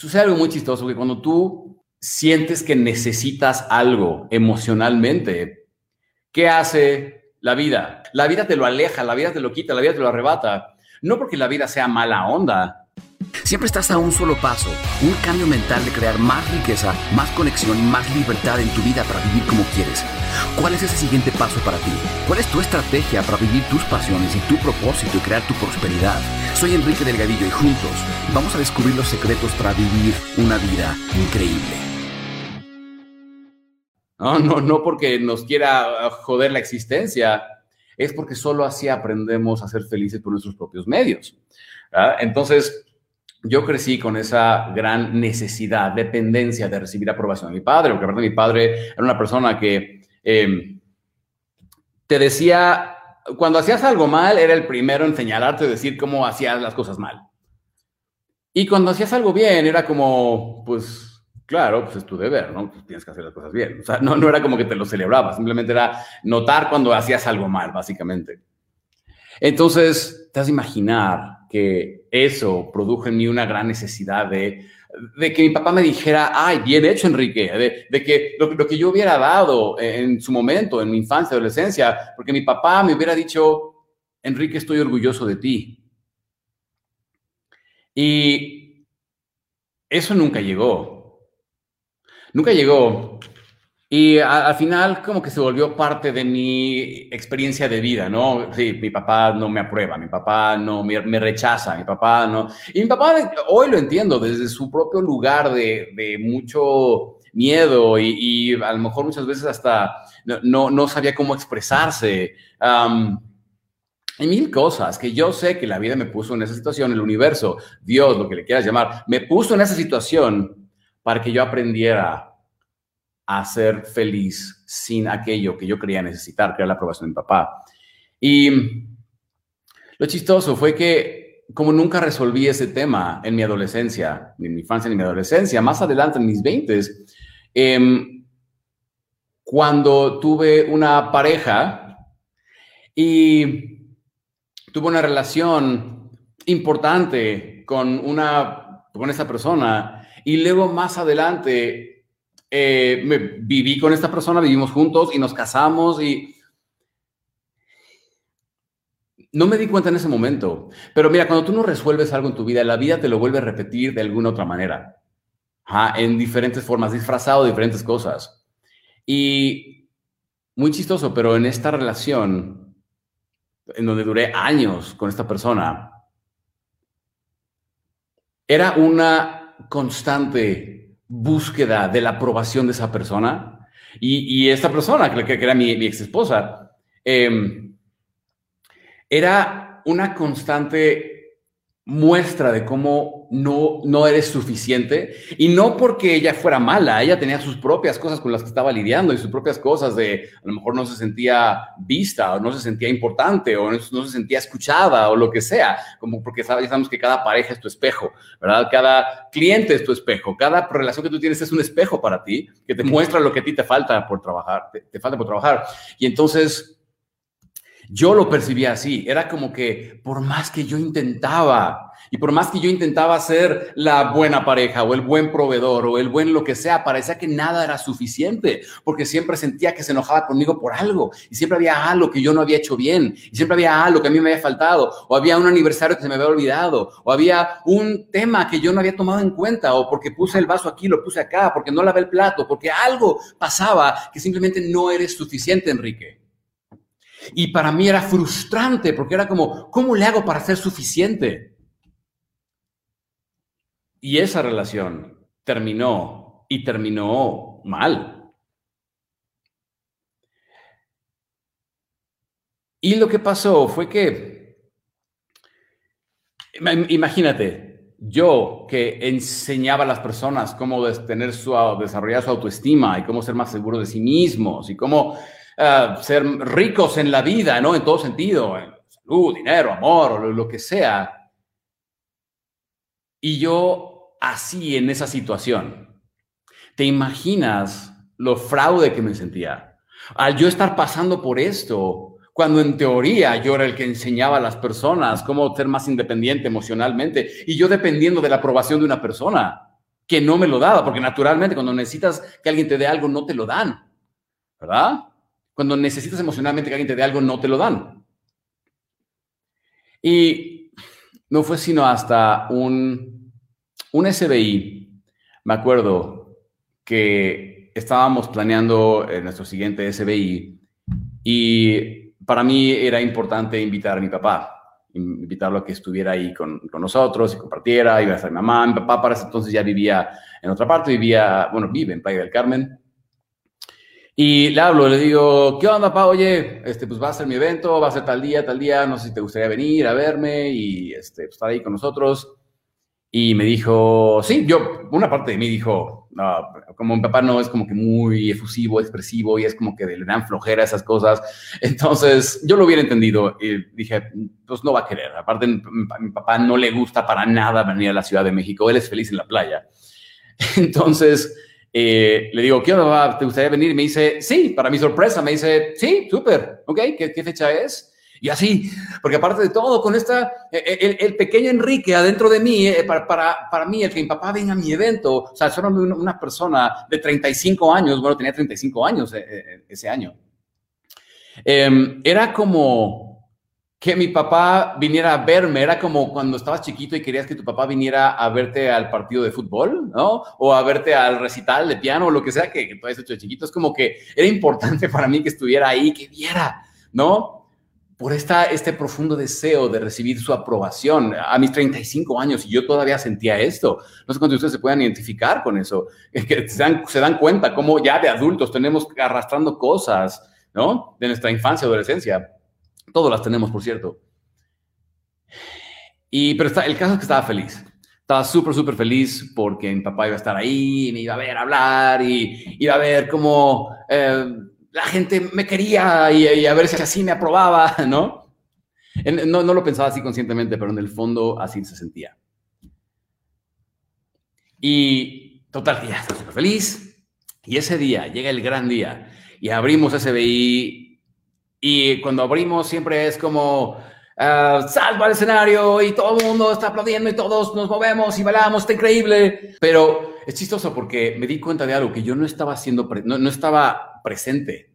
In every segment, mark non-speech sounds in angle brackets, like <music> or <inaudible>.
sucede algo muy chistoso, que cuando tú sientes que necesitas algo emocionalmente, ¿qué hace la vida? La vida te lo aleja, la vida te lo quita, la vida te lo arrebata. No porque la vida sea mala onda, Siempre estás a un solo paso, un cambio mental de crear más riqueza, más conexión y más libertad en tu vida para vivir como quieres. ¿Cuál es ese siguiente paso para ti? ¿Cuál es tu estrategia para vivir tus pasiones y tu propósito y crear tu prosperidad? Soy Enrique Delgadillo y juntos vamos a descubrir los secretos para vivir una vida increíble. No, no, no porque nos quiera uh, joder la existencia, es porque solo así aprendemos a ser felices por nuestros propios medios. Entonces, yo crecí con esa gran necesidad, dependencia de recibir aprobación de mi padre, porque aparte mi padre era una persona que em, te decía, cuando hacías algo mal, era el primero en señalarte decir cómo hacías las cosas mal. Y cuando hacías algo bien, era como, pues, claro, pues es tu deber, ¿no? Pues tienes que hacer las cosas bien. O sea, no, no era como que te lo celebraba, simplemente era notar cuando hacías algo mal, básicamente. Entonces, te has de imaginar que eso produjo en mí una gran necesidad de, de que mi papá me dijera, ay, bien hecho, Enrique, de, de que lo, lo, que yo hubiera dado en su momento, en mi infancia, adolescencia, porque mi papá me hubiera dicho, Enrique, estoy orgulloso de ti. Y eso nunca llegó. Nunca llegó. Y al final como que se volvió parte de mi experiencia de vida, ¿no? Sí, mi papá no me aprueba, mi papá no me, me rechaza, mi papá no... Y mi papá hoy lo entiendo desde su propio lugar de, de mucho miedo y, y, a lo mejor muchas veces hasta no, no sabía cómo expresarse. Um, hay mil cosas que yo sé que la vida me puso en esa situación, el universo, Dios, lo que le quieras llamar, me puso en esa situación para que yo aprendiera a ser feliz sin aquello que yo creía necesitar, que era la aprobación de mi papá. Y lo chistoso fue que como nunca resolví ese tema en mi adolescencia, ni en mi infancia ni en mi adolescencia, más adelante en mis 20, eh, cuando tuve una pareja y tuve una relación importante con, una, con esa persona y luego más adelante eh, me, viví con esta persona, vivimos juntos y nos casamos y no me di cuenta en ese momento. Pero mira, cuando tú no resuelves algo en tu vida, la vida te lo vuelve a repetir de alguna otra manera, en diferentes formas, disfrazado de diferentes cosas. Y muy chistoso, pero en esta relación, en donde duré años con esta persona, era una constante búsqueda de la aprobación de esa persona. Y, esta persona, que, que, era mi, ex esposa, em, era una constante muestra de cómo no, no eres suficiente y no porque ella fuera mala, ella tenía sus propias cosas con las que estaba lidiando y sus propias cosas de a lo mejor no se sentía vista o no se sentía importante o no, se sentía escuchada o lo que sea, como porque sabemos que cada pareja es tu espejo, ¿verdad? Cada cliente es tu espejo, cada relación que tú tienes es un espejo para ti que te muestra lo que a ti te falta por trabajar, te falta por trabajar. Y entonces yo lo percibía así, era como que por más que yo intentaba y por más que yo intentaba ser la buena pareja o el buen proveedor o el buen lo que sea, parecía que nada era suficiente, porque siempre sentía que se enojaba conmigo por algo y siempre había algo que yo no había hecho bien y siempre había algo que a mí me había faltado o había un aniversario que se me había olvidado o había un tema que yo no había tomado en cuenta o porque puse el vaso aquí, lo puse acá, porque no lavé el plato, porque algo pasaba que simplemente no eres suficiente, Enrique. Y para mí era frustrante porque era como, ¿cómo le hago para ser suficiente? Y esa relación terminó y terminó mal. Y lo que pasó fue que, imagínate, yo que enseñaba a las personas cómo tener su, desarrollar su autoestima y cómo ser más seguros de sí mismos y cómo eh, ser ricos en la vida, ¿no? En todo sentido, en salud, dinero, amor, o lo que sea. Y yo así en esa situación, ¿te imaginas lo fraude que me sentía? Al yo estar pasando por esto, cuando en teoría yo era el que enseñaba a las personas cómo ser más independiente emocionalmente y yo dependiendo de la aprobación de una persona. que no me lo daba, porque naturalmente cuando necesitas que alguien te dé algo, no te lo dan, ¿verdad? Cuando necesitas emocionalmente que alguien te dé algo, no te lo dan. Y no fue sino hasta un, un SBI, me acuerdo que estábamos planeando nuestro siguiente SBI y para mí era importante invitar a mi papá invitarlo a que estuviera ahí con, con, nosotros y compartiera, iba a estar mi mamá, mi papá para ese entonces ya vivía en otra parte, vivía, bueno, vive en Playa del Carmen. Y le hablo, le digo, ¿qué onda, papá? Oye, este, pues va a ser mi evento, va a ser tal día, tal día, no sé si te gustaría venir a verme y este, pues, estar ahí con nosotros. Y me dijo, sí, yo, una parte de mí dijo, no, como mi papá no es como que muy efusivo, expresivo y es como que le dan flojera esas cosas. <laughs> Entonces, yo lo hubiera entendido y dije, pues no va a querer. Aparte, mi papá no le gusta para nada venir a la Ciudad de México, él es feliz en la playa. <laughs> Entonces, eh, le digo, ¿qué onda, ¿Te gustaría venir? Y me dice, sí, para mi sorpresa, me dice, sí, súper, ¿ok? ¿Qué, ¿Qué fecha es? Y así, porque aparte de todo, con esta, e, e, el, pequeño Enrique adentro de mí, eh, para, para, para, mí, el que mi papá venga a mi evento, o sea, solo una, persona de 35 años, bueno, tenía 35 años eh, eh, ese año. Em, era como que mi papá viniera a verme, era como cuando estabas chiquito y querías que tu papá viniera a verte al partido de fútbol, ¿no? O a verte al recital de piano o lo que sea que, tú hayas hecho de chiquito. Es como que era importante <laughs> para mí que estuviera ahí, que viera, ¿no? por esta, este profundo deseo de recibir su aprobación. A mis 35 años y yo todavía sentía esto. No sé cuántos de ustedes se puedan identificar con eso, <laughs> que se dan, se dan cuenta cómo ya de adultos tenemos arrastrando cosas, ¿no? De nuestra infancia, adolescencia. Todas las tenemos, por cierto. Y, pero está, el caso es que estaba feliz. Estaba súper, súper feliz porque mi papá iba a estar ahí, me iba a ver hablar y iba a ver cómo... Eh, la gente me quería y, a ver si así me aprobaba, <laughs> ¿no? ¿no? No lo pensaba así conscientemente, pero en el fondo así se sentía. Y total, ya estoy súper feliz. Y ese día, llega el gran día, y abrimos SBI, y cuando abrimos siempre es como, uh, salvo al escenario, y todo el mundo está aplaudiendo, y todos nos movemos y bailamos, está increíble. Pero es chistoso porque me di cuenta de algo que yo no estaba haciendo, no, no estaba presente.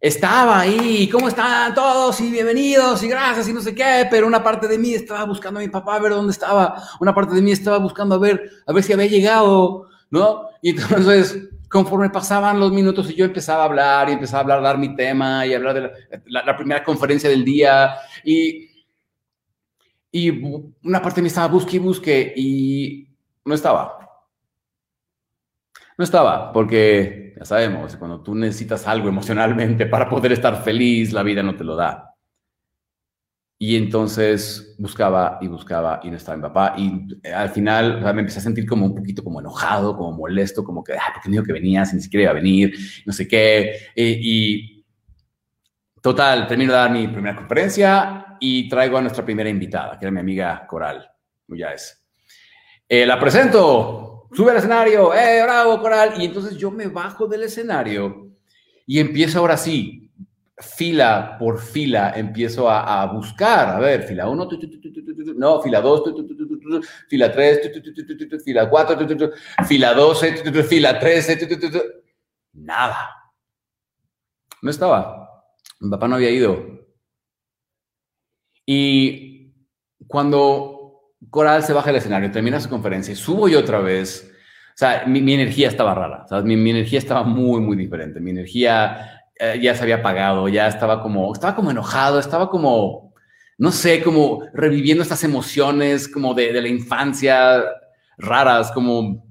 Estaba ahí, ¿cómo están todos? Y bienvenidos y gracias y no sé qué, pero una parte de mí estaba buscando a mi papá a ver dónde estaba, una parte de mí estaba buscando a ver, a ver si había llegado, ¿no? Y entonces, conforme pasaban los minutos y yo empezaba a hablar y empezaba a hablar, dar mi tema y hablar de la, primera conferencia del día y, y una parte de mí estaba busque y busque y no estaba. No estaba, porque ya sabemos, cuando tú necesitas algo emocionalmente para poder estar feliz, la vida no te lo da. Y entonces buscaba y buscaba y no estaba mi papá. Y al final me empecé a sentir como un poquito como enojado, como molesto, como que, ah, ¿por qué dijo que venía si ni siquiera iba a venir? No sé qué. y total, termino de dar mi primera conferencia y traigo a nuestra primera invitada, que era mi amiga Coral. Ya es. Eh, la presento sube al escenario, ¡eh, bravo, coral! Y entonces yo me bajo del escenario y empiezo ahora sí, fila por fila, empiezo a, buscar, a ver, fila 1, no, fila 2, fila 3, fila 4, fila 12, fila 13, nada. No estaba. Mi papá no había ido. Y cuando Coral se baja del escenario, termina su conferencia, subo yo otra vez. O sea, mi, energía estaba rara, Mi, energía estaba muy, muy diferente. Mi energía eh, ya se había apagado, ya estaba como, estaba como enojado, estaba como, no sé, como reviviendo estas emociones como de, de la infancia raras, como...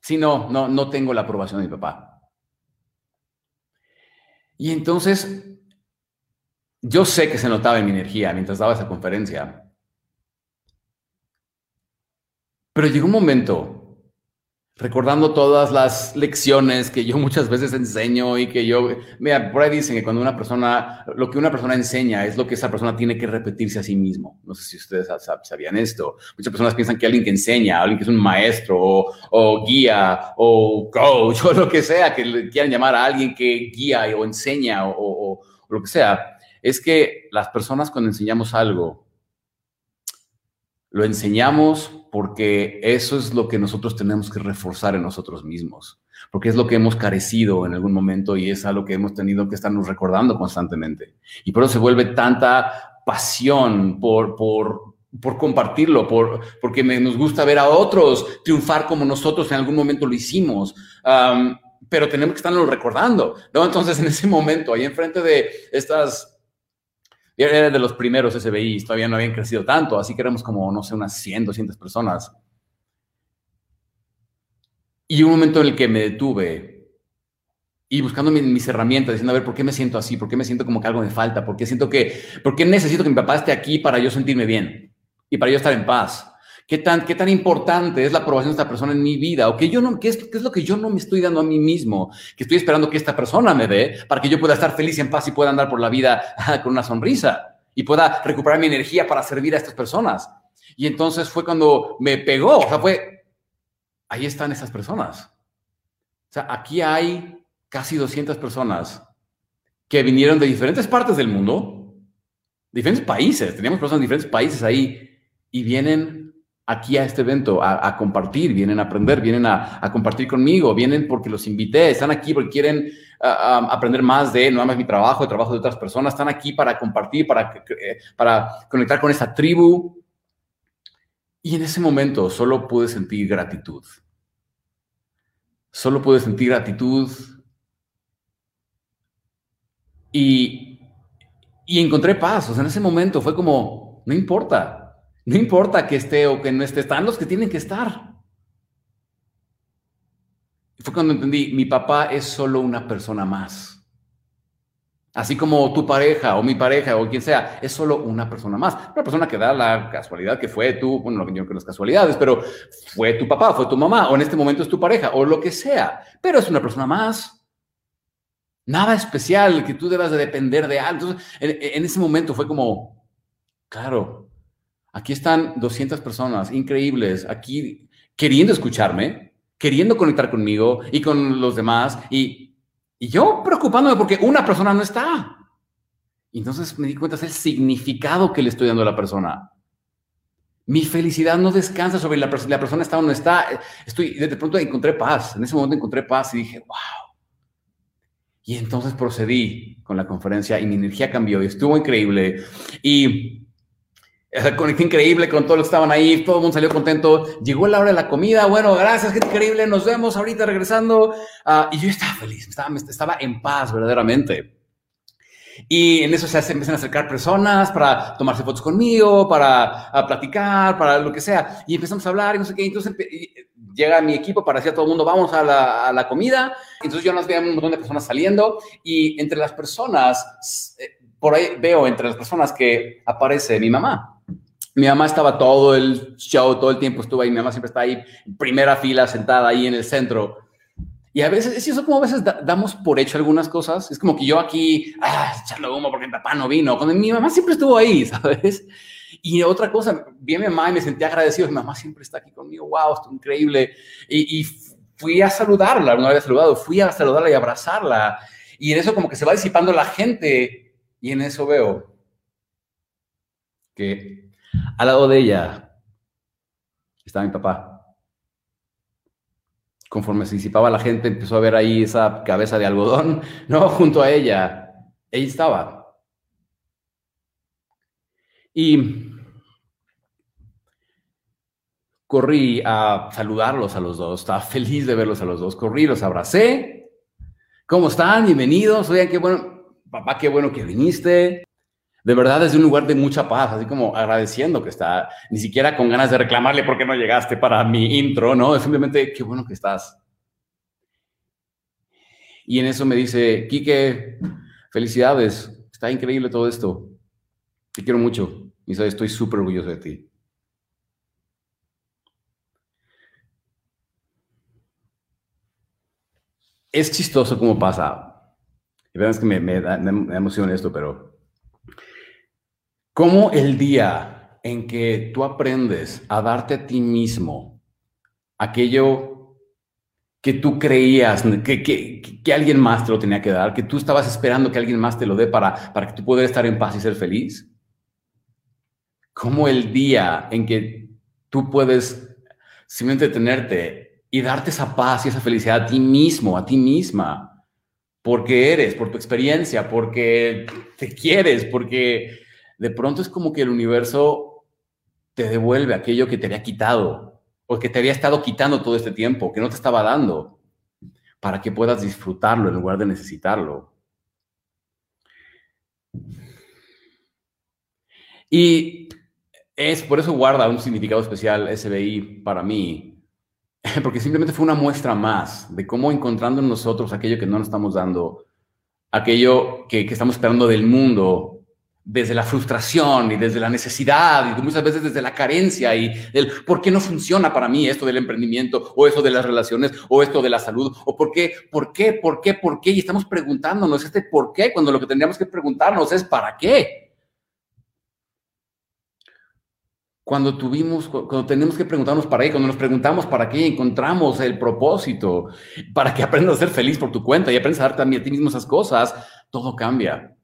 Sí, no, no, no tengo la aprobación de mi papá. Y entonces yo sé que se notaba en mi energía mientras daba esa conferencia. Pero llegó un momento, recordando todas las lecciones que yo muchas veces enseño y que yo, mira, por ahí dicen que cuando una persona, lo que una persona enseña es lo que esa persona tiene que repetirse a sí mismo. No sé si ustedes sabían esto. Muchas personas piensan que alguien que enseña, alguien que es un maestro o, guía o coach <laughs> o lo que sea, que quieran llamar a alguien que guía o enseña o lo que sea, es que las personas cuando enseñamos algo, lo enseñamos porque eso es lo que nosotros tenemos que reforzar en nosotros mismos, porque es lo que hemos carecido en algún momento y es algo que hemos tenido que estarnos recordando constantemente. Y por eso se vuelve tanta pasión por, por, por compartirlo, por, porque nos gusta ver a otros triunfar como nosotros en algún momento lo hicimos. pero tenemos que estarlo recordando, ¿no? Entonces, en ese momento, ahí enfrente de estas era de los primeros SBI, todavía no habían crecido tanto, así que éramos como, no sé, unas 100, 200 personas. Y un momento en el que me detuve y buscando mis, herramientas, diciendo, a ver, ¿por qué me siento así? ¿Por qué me siento como que algo me falta? ¿Por qué siento que, por qué necesito que mi papá esté aquí para yo sentirme bien y para yo estar en paz? ¿Qué tan, qué tan importante es la aprobación de esta persona en mi vida? ¿O qué, yo no, qué, es, qué es lo que yo no me estoy dando a mí mismo? Que estoy esperando que esta persona me dé para que yo pueda estar feliz y en paz y pueda andar por la vida <laughs> con una sonrisa y pueda recuperar mi energía para servir a estas personas. Y entonces fue cuando me pegó, o sea, fue, ahí están esas personas. O sea, aquí hay casi 200 personas que vinieron de diferentes partes del mundo, diferentes países, teníamos personas de diferentes países ahí, y vienen aquí a este evento a, compartir, vienen a aprender, vienen a, compartir conmigo, vienen porque los invité, están aquí porque quieren aprender más de no más mi trabajo, el trabajo de otras personas, están aquí para compartir, para, eh, para conectar con esta tribu. Y en ese momento solo pude sentir gratitud. Solo pude sentir gratitud y, y encontré paz. O sea, en ese momento fue como, no importa, no importa que esté o que no esté, están los que tienen que estar. Fue cuando entendí, mi papá es solo una persona más. Así como tu pareja o mi pareja o quien sea, es solo una persona más. Una persona que da la casualidad que fue tú, bueno, no que las casualidades, pero fue tu papá, fue tu mamá, o en este momento es tu pareja, o lo que sea. Pero es una persona más. Nada especial que tú debas de depender de algo. Entonces, en ese momento fue como, claro, Aquí están 200 personas increíbles, aquí queriendo escucharme, queriendo conectar conmigo y con los demás, y, yo preocupándome porque una persona no está. Y entonces me di cuenta del significado que le estoy dando a la persona. Mi felicidad no descansa sobre la, la persona está o no está. Estoy, de pronto encontré paz. En ese momento encontré paz y dije, wow. Y entonces procedí con la conferencia y mi energía cambió y estuvo increíble. Y <laughs> conecté increíble con todos los que estaban ahí, todo el mundo salió contento. Llegó la hora de la comida, bueno, gracias, qué increíble, nos vemos ahorita regresando. Ah, y yo estaba feliz, estaba, estaba en paz verdaderamente. Y en eso se empiezan a acercar personas para tomarse fotos conmigo, para platicar, para lo que sea. Y empezamos a hablar y no sé qué. Entonces llega mi equipo para decir a todo el mundo, vamos a la, a la comida. Entonces yo nos veo un montón de personas saliendo y entre las personas, eh, por ahí veo entre las personas que aparece mi mamá. Mi mamá estaba todo el show, todo el tiempo estuvo ahí. Mi mamá siempre está ahí, primera fila, sentada ahí en el centro. Y a veces, es eso como a veces damos por hecho algunas cosas. Es como que yo aquí, ah, echando humo porque mi papá no vino. Cuando mi mamá siempre estuvo ahí, <laughs> ¿sabes? Y otra cosa, vi a mi mamá y me sentí agradecido. Mi mamá siempre está aquí conmigo. Wow, esto es increíble. Y, y fui a saludarla, no había saludado. Fui a saludarla y abrazarla. Y en eso como que se va disipando la gente. Y en eso veo que al lado de ella estaba mi papá. Conforme se disipaba la gente, empezó a ver ahí esa cabeza de algodón, <laughs> ¿no? Junto a ella. Ella estaba. Y corrí a saludarlos a los dos. Estaba feliz de verlos a los dos. Corrí, los abracé. ¿Cómo están? Bienvenidos. Oigan, qué bueno. Papá, qué bueno que viniste de verdad desde un lugar de mucha paz, así como agradeciendo que está, ni siquiera con ganas de reclamarle por qué no llegaste para mi intro, ¿no? Es simplemente, qué bueno que estás. Y en eso me dice, Quique, felicidades, está increíble todo esto, te quiero mucho y estoy súper orgulloso de ti. Es chistoso cómo pasa. Y verdad es que me, me, da, me emociona esto, pero ¿Cómo el día en que tú aprendes a darte a ti mismo aquello que tú creías que, que, alguien más te lo tenía que dar, que tú estabas esperando que alguien más te lo dé para, para que tú pudieras estar en paz y ser feliz? como el día en que tú puedes simplemente tenerte y darte esa paz y esa felicidad a ti mismo, a ti misma, porque eres, por tu experiencia, porque te quieres, porque de pronto es como que el universo te devuelve aquello que te había quitado o que te había estado quitando todo este tiempo, que no te estaba dando, para que puedas disfrutarlo en lugar de necesitarlo. Y es por eso guarda un significado especial SBI para mí, <laughs> porque simplemente fue una muestra más de cómo encontrando en nosotros aquello que no nos estamos dando, aquello que, que estamos esperando del mundo, desde la frustración y desde la necesidad y muchas veces desde la carencia y del por qué no funciona para mí esto del emprendimiento o esto de las relaciones o esto de la salud o por qué, por qué, por qué, por qué y estamos preguntándonos este por qué cuando lo que tendríamos que preguntarnos es para qué. Cuando tuvimos, cuando tenemos que preguntarnos para qué, cuando nos preguntamos para qué, encontramos el propósito, para que <laughs> aprendas a ser feliz por tu cuenta y aprendas a dar también a ti mismo esas cosas, todo cambia.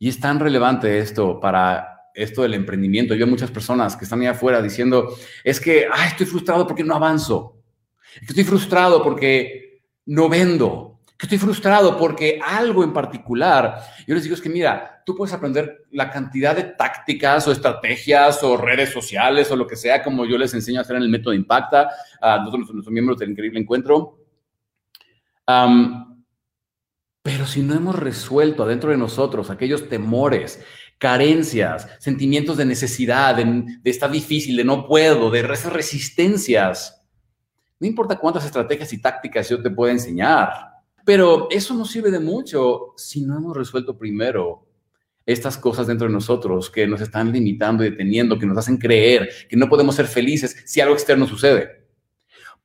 Y es tan relevante esto para esto del emprendimiento. Yo veo muchas personas que están ahí afuera diciendo, es que, ay, estoy frustrado porque no avanzo. Estoy frustrado porque no vendo que estoy frustrado porque algo en particular, yo les digo es que mira, tú puedes aprender la cantidad de tácticas o estrategias o redes sociales o lo que sea, como yo les enseño a hacer en el método Impacta, a nosotros, nuestros miembros del Increíble Encuentro. Pero si no hemos resuelto adentro de nosotros aquellos temores, carencias, sentimientos de necesidad, de, de estar difícil, de no puedo, de esas resistencias, no importa cuántas estrategias y tácticas yo te pueda enseñar, pero eso no sirve de mucho si no hemos resuelto primero estas cosas dentro de nosotros que nos están limitando y deteniendo, que nos hacen creer que no podemos ser felices si algo externo sucede.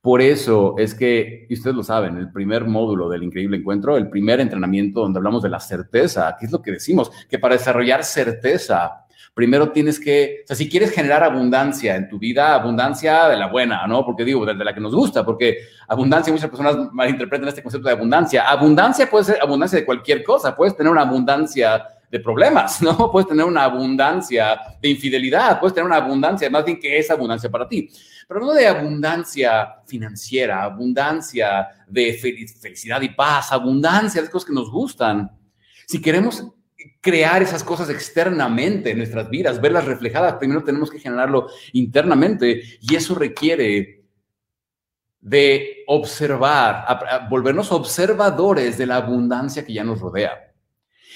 Por eso es que, y ustedes lo saben, el primer módulo del increíble encuentro, el primer entrenamiento donde hablamos de la certeza, ¿qué es lo que decimos? Que para desarrollar certeza primero tienes que, o sea, si quieres generar abundancia en tu vida, abundancia de la buena, ¿no? Porque digo, de, la que nos gusta, porque abundancia, muchas personas malinterpretan este concepto de abundancia. Abundancia puede ser abundancia de cualquier cosa, puedes tener una abundancia de problemas, <laughs> ¿no? Puedes tener una abundancia de infidelidad, puedes tener una abundancia, más bien que es abundancia para ti. Pero no de abundancia financiera, abundancia de felicidad y paz, abundancia de cosas que nos gustan. Si queremos crear esas cosas externamente en nuestras vidas, verlas reflejadas, primero tenemos que generarlo internamente y eso requiere de observar, volvernos observadores de la abundancia que ya nos rodea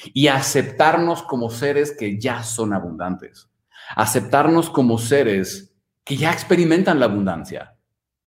y aceptarnos como seres que ya son abundantes, aceptarnos como seres que ya experimentan la abundancia.